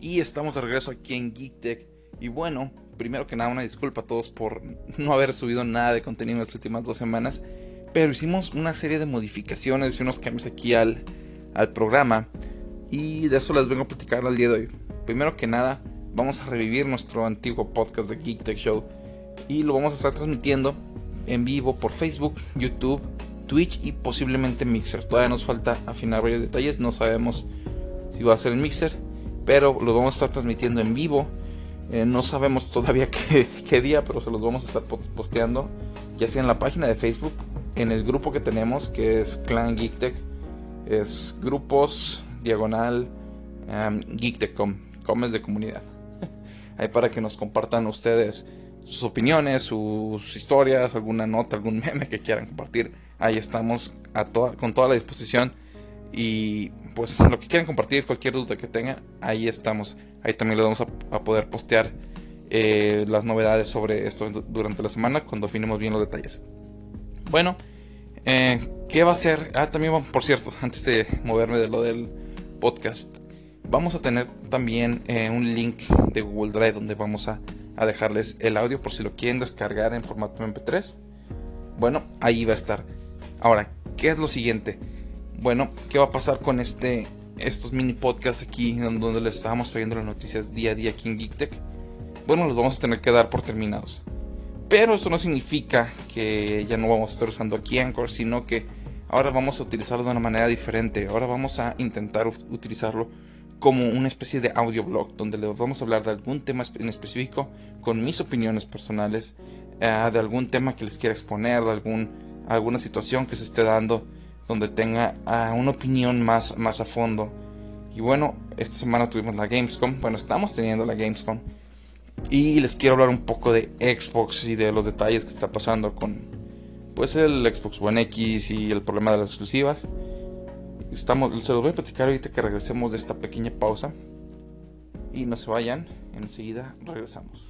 Y estamos de regreso aquí en GeekTech. Y bueno, primero que nada, una disculpa a todos por no haber subido nada de contenido en las últimas dos semanas. Pero hicimos una serie de modificaciones y unos cambios aquí al, al programa. Y de eso les vengo a platicar al día de hoy. Primero que nada, vamos a revivir nuestro antiguo podcast de GeekTech Show. Y lo vamos a estar transmitiendo en vivo por Facebook, YouTube, Twitch y posiblemente Mixer. Todavía nos falta afinar varios detalles. No sabemos si va a ser el Mixer. Pero lo vamos a estar transmitiendo en vivo. Eh, no sabemos todavía qué, día, pero se los vamos a estar posteando. Ya sea en la página de Facebook, en el grupo que tenemos, que es Clan GeekTech. Es grupos diagonal um, GeekTech.com. Com es de comunidad. Ahí para que nos compartan ustedes sus opiniones, sus historias, alguna nota, algún meme que quieran compartir. Ahí estamos con toda la disposición. Y pues lo que quieran compartir, cualquier duda que tengan, ahí estamos. Ahí también les vamos a, poder postear eh, las novedades sobre esto durante la semana cuando afinemos bien los detalles. Bueno, eh, ¿qué va a ser? Ah, también, por cierto, antes de moverme de lo del podcast, vamos a tener también eh, un link de Google Drive donde vamos a a dejarles el audio por si lo quieren descargar en formato MP3. Bueno, ahí va a estar. Ahora, ¿qué es lo siguiente? Bueno, ¿qué va a pasar con este, estos mini podcasts aquí donde les estábamos trayendo las noticias día a día aquí en GeekTech? Bueno, los vamos a tener que dar por terminados. Pero esto no significa que ya no vamos a estar usando aquí Anchor, sino que ahora vamos a utilizarlo de una manera diferente. Ahora vamos a intentar utilizarlo como una especie de audioblog donde les vamos a hablar de algún tema en específico con mis opiniones personales, eh, de algún tema que les quiera exponer, de algún, alguna situación que se esté dando donde tenga ah, una opinión más, más a fondo. Y bueno, esta semana tuvimos la Gamescom, bueno, estamos teniendo la Gamescom y les quiero hablar un poco de Xbox y de los detalles que está pasando con pues el Xbox One X y el problema de las exclusivas. Estamos, se los voy a platicar ahorita que regresemos de esta pequeña pausa. Y no se vayan, enseguida regresamos.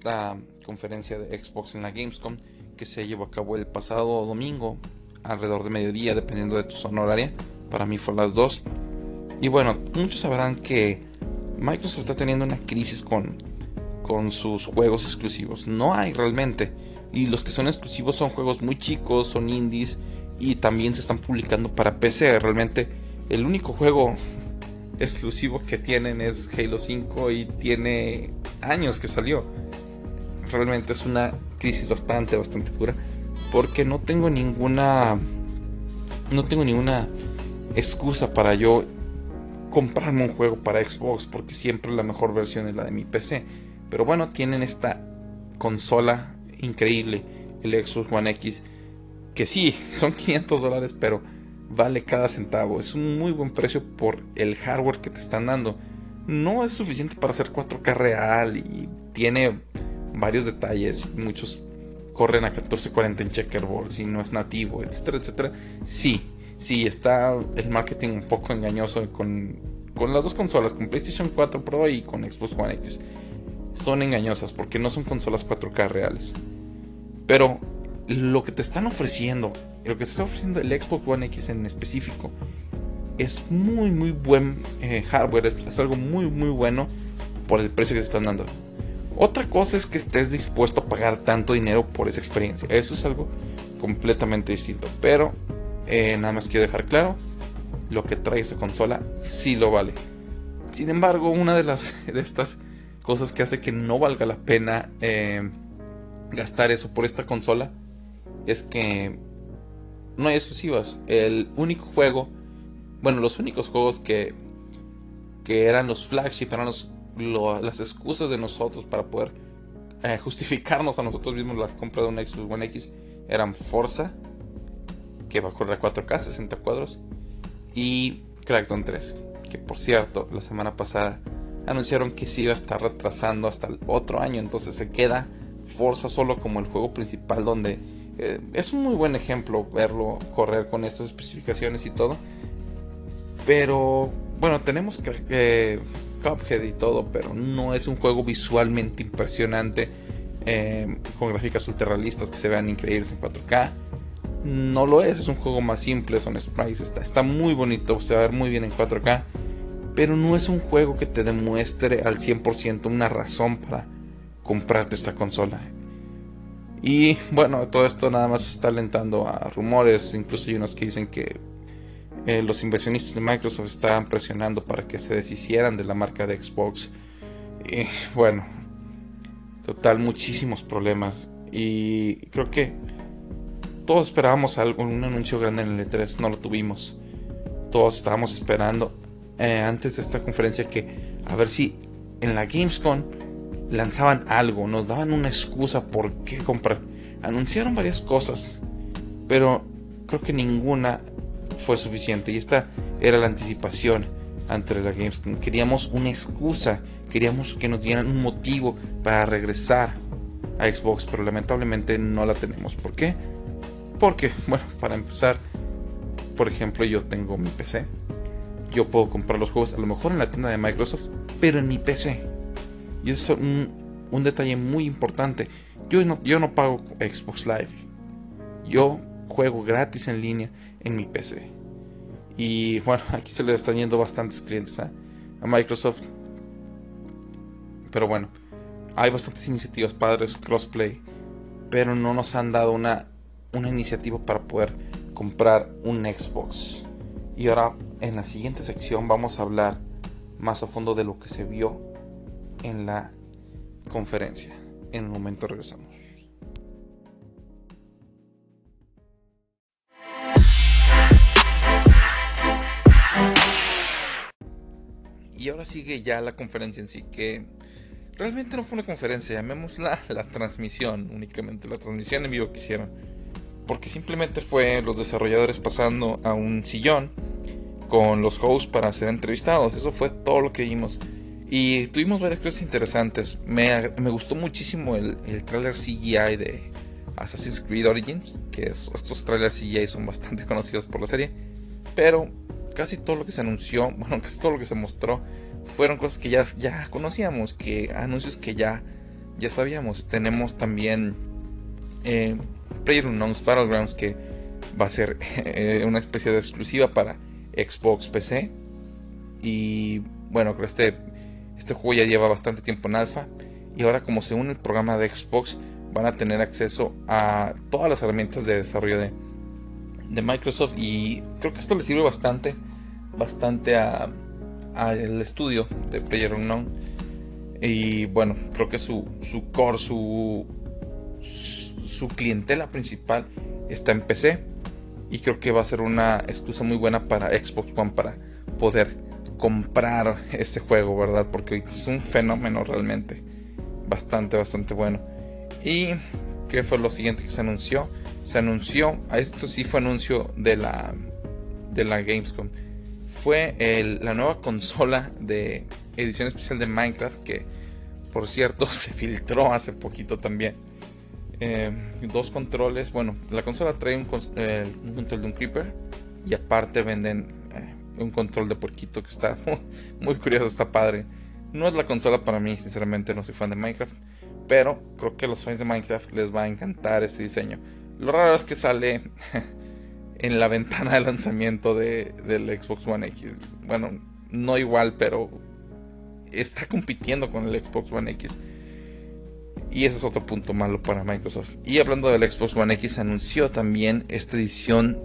Esta conferencia de Xbox en la Gamescom que se llevó a cabo el pasado domingo alrededor de mediodía, dependiendo de tu zona horaria. Para mí fue las 2. Y bueno, muchos sabrán que Microsoft está teniendo una crisis con, con sus juegos exclusivos. No hay realmente. Y los que son exclusivos son juegos muy chicos, son indies y también se están publicando para PC. Realmente el único juego exclusivo que tienen es Halo 5 y tiene años que salió. Realmente es una crisis bastante, bastante dura porque no tengo ninguna no tengo ninguna excusa para yo comprarme un juego para Xbox porque siempre la mejor versión es la de mi PC. Pero bueno, tienen esta consola increíble, el Xbox One X, que sí, son 500 dólares, pero vale cada centavo. Es un muy buen precio por el hardware que te están dando. No es suficiente para hacer 4K real y tiene varios detalles, muchos corren a 1440 en checkerboard, si no es nativo, etcétera, etcétera. Sí, sí, está el marketing un poco engañoso con, con las dos consolas, con PlayStation 4 Pro y con Xbox One X. Son engañosas porque no son consolas 4K reales. Pero lo que te están ofreciendo, lo que te está ofreciendo el Xbox One X en específico, es muy, muy buen eh, hardware, es algo muy, muy bueno por el precio que te están dando. Otra cosa es que estés dispuesto a pagar tanto dinero por esa experiencia. Eso es algo completamente distinto. Pero eh, nada más quiero dejar claro, lo que trae esa consola sí lo vale. Sin embargo, una de las de estas cosas que hace que no valga la pena eh, gastar eso por esta consola es que no hay exclusivas. El único juego, bueno, los únicos juegos que que eran los flagship, eran los las excusas de nosotros para poder eh, justificarnos a nosotros mismos la compra de un Xbox One X eran Forza, que va a correr a 4K, 60 cuadros, y Crackdown 3, que por cierto, la semana pasada anunciaron que se iba a estar retrasando hasta el otro año, entonces se queda Forza solo como el juego principal donde eh, es un muy buen ejemplo verlo correr con estas especificaciones y todo. Pero bueno, tenemos eh, Cuphead y todo, pero no es un juego visualmente impresionante. Eh, con gráficas ultra realistas que se vean increíbles en 4K. No lo es, es un juego más simple, son sprites, está, está muy bonito, se va a ver muy bien en 4K. Pero no es un juego que te demuestre al 100% una razón para comprarte esta consola. Y bueno, todo esto nada más está alentando a rumores, incluso hay unos que dicen que eh, los inversionistas de Microsoft estaban presionando para que se deshicieran de la marca de Xbox. Y bueno, total, muchísimos problemas. Y creo que todos esperábamos algo, un anuncio grande en el E3, no lo tuvimos. Todos estábamos esperando eh, antes de esta conferencia que a ver si en la Gamescom lanzaban algo, nos daban una excusa por qué comprar. Anunciaron varias cosas, pero creo que ninguna fue suficiente. Y esta era la anticipación ante la Gamescom. Queríamos una excusa, queríamos que nos dieran un motivo para regresar a Xbox, pero lamentablemente no la tenemos. ¿Por qué? Porque, bueno, para empezar, por ejemplo, yo tengo mi PC. Yo puedo comprar los juegos a lo mejor en la tienda de Microsoft, pero en mi PC. Y eso es un, detalle muy importante. Yo no, yo no pago Xbox Live. Yo juego gratis en línea en mi PC. Y bueno, aquí se le están yendo bastantes clientes a, Microsoft. Pero bueno, hay bastantes iniciativas padres, crossplay. Pero no nos han dado una, una iniciativa para poder comprar un Xbox. Y ahora en la siguiente sección vamos a hablar más a fondo de lo que se vio en la conferencia. En un momento regresamos. Y ahora sigue ya la conferencia en sí, que realmente no fue una conferencia, llamémosla la transmisión, únicamente la transmisión en vivo que hicieron. Porque simplemente fue los desarrolladores pasando a un sillón con los hosts para ser entrevistados. Eso fue todo lo que vimos. Y tuvimos varias cosas interesantes. Me, gustó muchísimo el, el trailer CGI de Assassin's Creed Origins, que estos trailers CGI son bastante conocidos por la serie. Pero casi todo lo que se anunció, bueno, casi todo lo que se mostró, fueron cosas que ya, ya conocíamos, que anuncios que ya, ya sabíamos. Tenemos también eh, PlayerUnknown's Battlegrounds, que va a ser eh, una especie de exclusiva para Xbox PC. Y bueno, creo que este este juego ya lleva bastante tiempo en alfa y ahora como se une el programa de Xbox van a tener acceso a todas las herramientas de desarrollo de, de Microsoft y creo que esto le sirve bastante, bastante a, el estudio de PlayerUnknown y bueno, creo que su, su core, su, su clientela principal está en PC y creo que va a ser una excusa muy buena para Xbox One para poder comprar ese juego, ¿verdad? Porque es un fenómeno realmente. Bastante, bastante bueno. ¿Y qué fue lo siguiente que se anunció? Se anunció, esto sí fue anuncio de la, de la Gamescom. Fue la nueva consola de edición especial de Minecraft que, por cierto, se filtró hace poquito también. Eh, dos controles. Bueno, la consola trae un, eh, control de un Creeper y aparte venden un control de porquito que está muy curioso, está padre. No es la consola para mí, sinceramente no soy fan de Minecraft, pero creo que a los fans de Minecraft les va a encantar este diseño. Lo raro es que sale en la ventana de lanzamiento de, del Xbox One X. Bueno, no igual, pero está compitiendo con el Xbox One X. Y ese es otro punto malo para Microsoft. Y hablando del Xbox One X, anunció también esta edición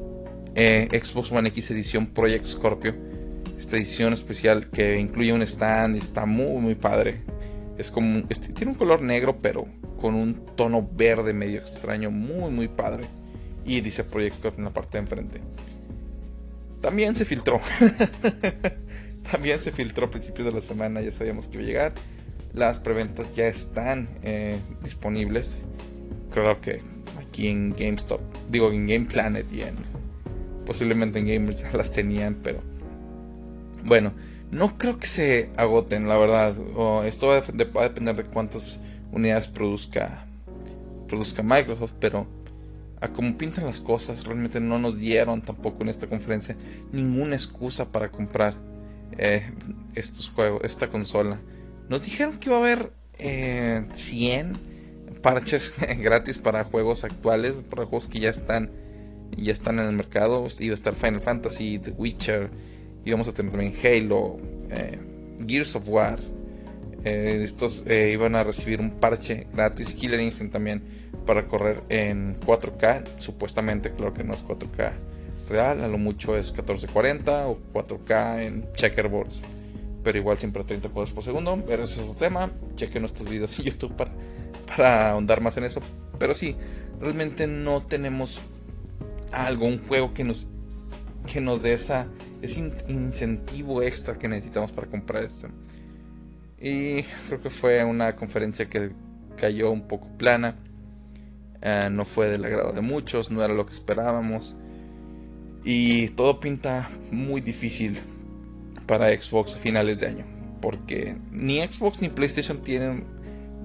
eh, Xbox One X edición Project Scorpio. Esta edición especial que incluye un stand y está muy muy padre. Es como este, tiene un color negro pero con un tono verde medio extraño, muy muy padre. Y dice Project Scorpio en la parte de enfrente. También se filtró. También se filtró a principios de la semana, ya sabíamos que iba a llegar. Las preventas ya están eh, disponibles. Creo que aquí en GameStop, digo en Game Planet y en Posiblemente en gamers ya las tenían, pero bueno, no creo que se agoten, la verdad. esto va a, depender de cuántas unidades produzca, produzca Microsoft, pero a cómo pintan las cosas, realmente no nos dieron tampoco en esta conferencia ninguna excusa para comprar eh, estos juegos, esta consola. Nos dijeron que iba a haber 100 eh, parches gratis para juegos actuales, para juegos que ya están ya están en el mercado. Iba a estar Final Fantasy, The Witcher, íbamos a tener también Halo, eh, Gears of War. Estos iban a recibir un parche gratis, Killer Instinct también para correr en 4K, supuestamente, claro que no es 4K real, a lo mucho es 1440 o 4K en checkerboards, pero igual siempre a 30 cuadros por segundo, pero ese es otro tema, chequen nuestros videos en YouTube para, para ahondar más en eso, pero sí, realmente no tenemos algo, un juego que nos que nos dé esa, ese incentivo extra que necesitamos para comprar esto. Y creo que fue una conferencia que cayó un poco plana. Eh, no fue del agrado de muchos, no era lo que esperábamos. Y todo pinta muy difícil para Xbox a finales de año. Porque ni Xbox ni PlayStation tienen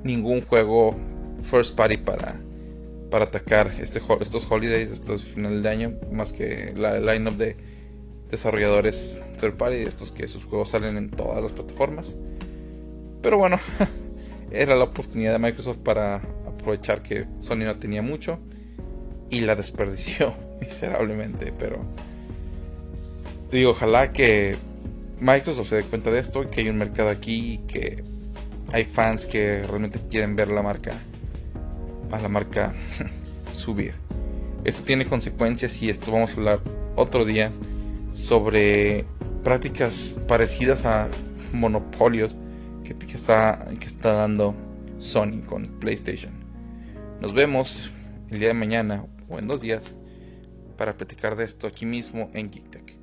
ningún juego first party para, para atacar este, estos holidays, estos finales de año. Más que la lineup de desarrolladores third party, estos que sus juegos salen en todas las plataformas. Pero bueno, era la oportunidad de Microsoft para aprovechar que Sony no tenía mucho y la desperdició miserablemente, pero digo, ojalá que Microsoft se dé cuenta de esto, que hay un mercado aquí, que hay fans que realmente quieren ver la marca, a la marca subir. Esto tiene consecuencias y esto vamos a hablar otro día sobre prácticas parecidas a monopolios que, está, que está dando Sony con PlayStation. Nos vemos el día de mañana o en dos días para platicar de esto aquí mismo en GeekTech.